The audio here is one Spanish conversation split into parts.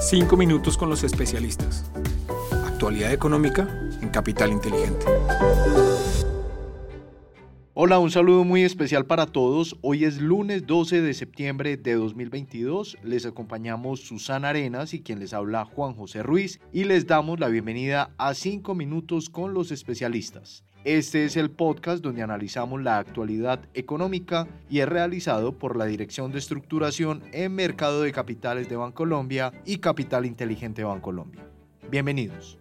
Cinco minutos con los especialistas. Actualidad económica en Capital Inteligente. Hola, un saludo muy especial para todos. Hoy es lunes 12 de septiembre de 2022. Les acompañamos Susana Arenas y quien les habla Juan José Ruiz y les damos la bienvenida a 5 minutos con los especialistas. Este es el podcast donde analizamos la actualidad económica y es realizado por la Dirección de Estructuración en Mercado de Capitales de Bancolombia y Capital Inteligente Bancolombia. Bienvenidos.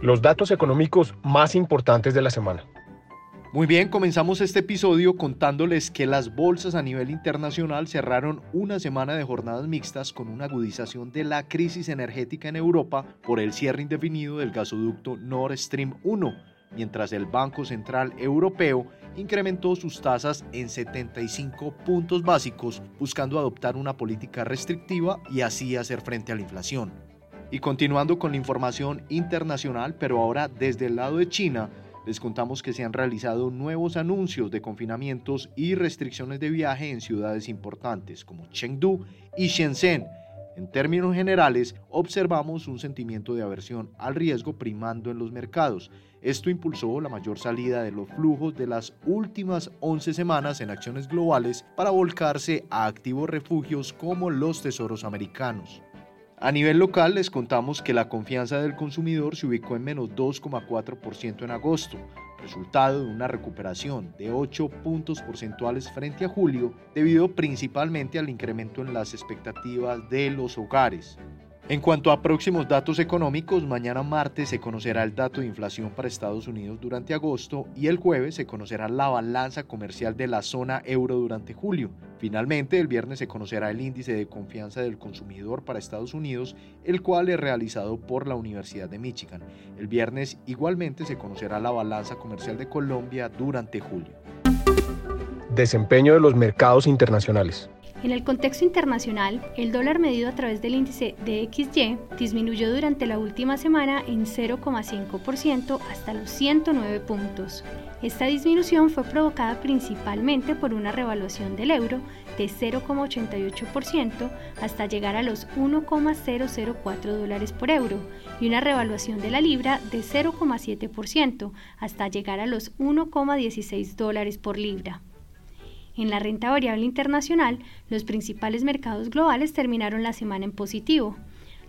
Los datos económicos más importantes de la semana. Muy bien, comenzamos este episodio contándoles que las bolsas a nivel internacional cerraron una semana de jornadas mixtas con una agudización de la crisis energética en Europa por el cierre indefinido del gasoducto Nord Stream 1 mientras el Banco Central Europeo incrementó sus tasas en 75 puntos básicos, buscando adoptar una política restrictiva y así hacer frente a la inflación. Y continuando con la información internacional, pero ahora desde el lado de China, les contamos que se han realizado nuevos anuncios de confinamientos y restricciones de viaje en ciudades importantes como Chengdu y Shenzhen, en términos generales, observamos un sentimiento de aversión al riesgo primando en los mercados. Esto impulsó la mayor salida de los flujos de las últimas 11 semanas en acciones globales para volcarse a activos refugios como los tesoros americanos. A nivel local les contamos que la confianza del consumidor se ubicó en menos 2,4% en agosto, resultado de una recuperación de 8 puntos porcentuales frente a julio, debido principalmente al incremento en las expectativas de los hogares. En cuanto a próximos datos económicos, mañana martes se conocerá el dato de inflación para Estados Unidos durante agosto y el jueves se conocerá la balanza comercial de la zona euro durante julio. Finalmente, el viernes se conocerá el índice de confianza del consumidor para Estados Unidos, el cual es realizado por la Universidad de Michigan. El viernes igualmente se conocerá la balanza comercial de Colombia durante julio. Desempeño de los mercados internacionales. En el contexto internacional, el dólar medido a través del índice DXY disminuyó durante la última semana en 0,5% hasta los 109 puntos. Esta disminución fue provocada principalmente por una revaluación del euro de 0,88% hasta llegar a los 1,004 dólares por euro y una revaluación de la libra de 0,7% hasta llegar a los 1,16 dólares por libra. En la renta variable internacional, los principales mercados globales terminaron la semana en positivo.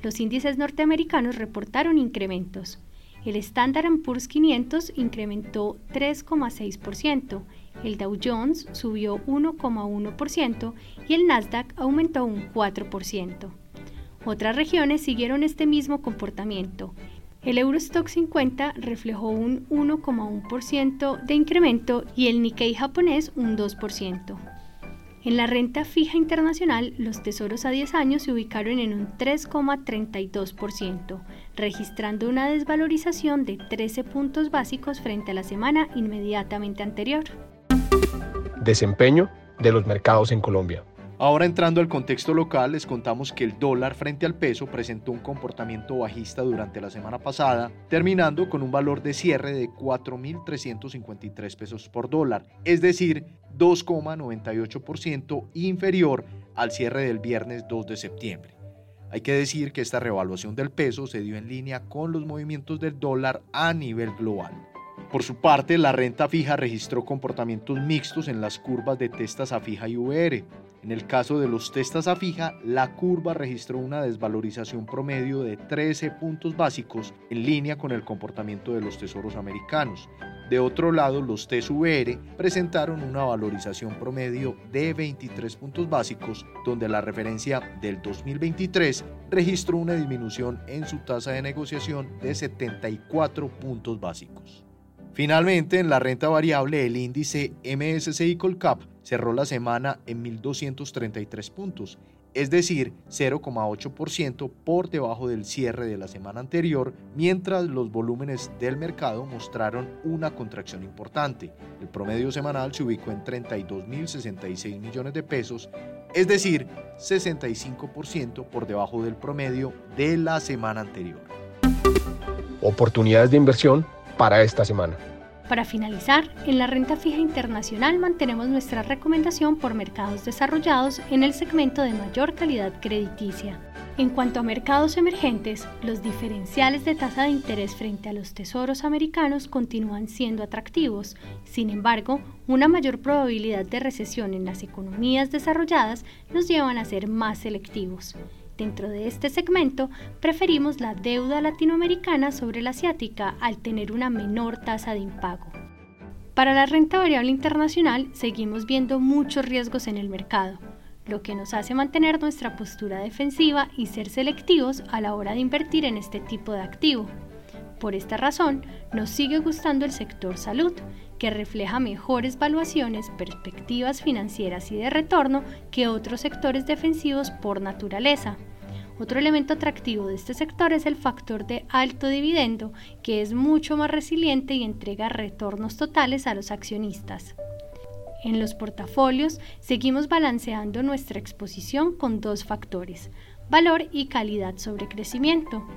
Los índices norteamericanos reportaron incrementos. El Standard Poor's 500 incrementó 3,6%, el Dow Jones subió 1,1% y el Nasdaq aumentó un 4%. Otras regiones siguieron este mismo comportamiento. El Eurostock 50 reflejó un 1,1% de incremento y el Nikkei japonés un 2%. En la renta fija internacional, los tesoros a 10 años se ubicaron en un 3,32%, registrando una desvalorización de 13 puntos básicos frente a la semana inmediatamente anterior. Desempeño de los mercados en Colombia. Ahora entrando al contexto local, les contamos que el dólar frente al peso presentó un comportamiento bajista durante la semana pasada, terminando con un valor de cierre de 4.353 pesos por dólar, es decir, 2,98% inferior al cierre del viernes 2 de septiembre. Hay que decir que esta revaluación del peso se dio en línea con los movimientos del dólar a nivel global. Por su parte, la renta fija registró comportamientos mixtos en las curvas de testas a fija y VR. En el caso de los testas a fija, la curva registró una desvalorización promedio de 13 puntos básicos en línea con el comportamiento de los tesoros americanos. De otro lado, los TSVR presentaron una valorización promedio de 23 puntos básicos, donde la referencia del 2023 registró una disminución en su tasa de negociación de 74 puntos básicos. Finalmente, en la renta variable, el índice MSCI Colcap cerró la semana en 1.233 puntos, es decir, 0,8% por debajo del cierre de la semana anterior, mientras los volúmenes del mercado mostraron una contracción importante. El promedio semanal se ubicó en 32.066 millones de pesos, es decir, 65% por debajo del promedio de la semana anterior. Oportunidades de inversión para esta semana. Para finalizar, en la renta fija internacional mantenemos nuestra recomendación por mercados desarrollados en el segmento de mayor calidad crediticia. En cuanto a mercados emergentes, los diferenciales de tasa de interés frente a los tesoros americanos continúan siendo atractivos. Sin embargo, una mayor probabilidad de recesión en las economías desarrolladas nos llevan a ser más selectivos. Dentro de este segmento, preferimos la deuda latinoamericana sobre la asiática al tener una menor tasa de impago. Para la renta variable internacional, seguimos viendo muchos riesgos en el mercado lo que nos hace mantener nuestra postura defensiva y ser selectivos a la hora de invertir en este tipo de activo. Por esta razón, nos sigue gustando el sector salud, que refleja mejores valuaciones, perspectivas financieras y de retorno que otros sectores defensivos por naturaleza. Otro elemento atractivo de este sector es el factor de alto dividendo, que es mucho más resiliente y entrega retornos totales a los accionistas. En los portafolios seguimos balanceando nuestra exposición con dos factores, valor y calidad sobre crecimiento.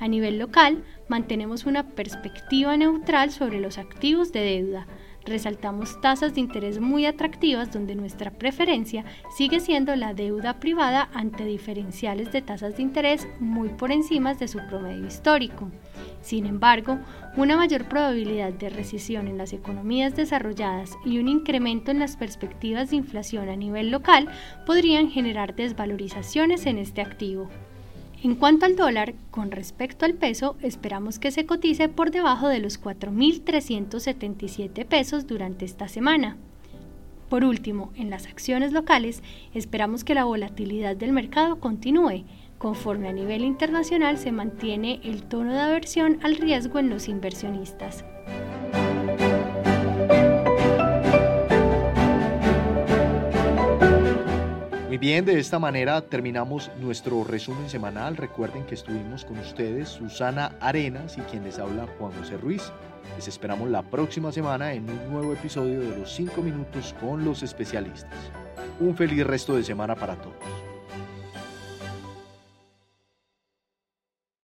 A nivel local, mantenemos una perspectiva neutral sobre los activos de deuda, resaltamos tasas de interés muy atractivas donde nuestra preferencia sigue siendo la deuda privada ante diferenciales de tasas de interés muy por encima de su promedio histórico. Sin embargo, una mayor probabilidad de recesión en las economías desarrolladas y un incremento en las perspectivas de inflación a nivel local podrían generar desvalorizaciones en este activo. En cuanto al dólar, con respecto al peso, esperamos que se cotice por debajo de los 4.377 pesos durante esta semana. Por último, en las acciones locales, esperamos que la volatilidad del mercado continúe, conforme a nivel internacional se mantiene el tono de aversión al riesgo en los inversionistas. Bien, de esta manera terminamos nuestro resumen semanal. Recuerden que estuvimos con ustedes Susana Arenas y quien les habla Juan José Ruiz. Les esperamos la próxima semana en un nuevo episodio de los 5 minutos con los especialistas. Un feliz resto de semana para todos.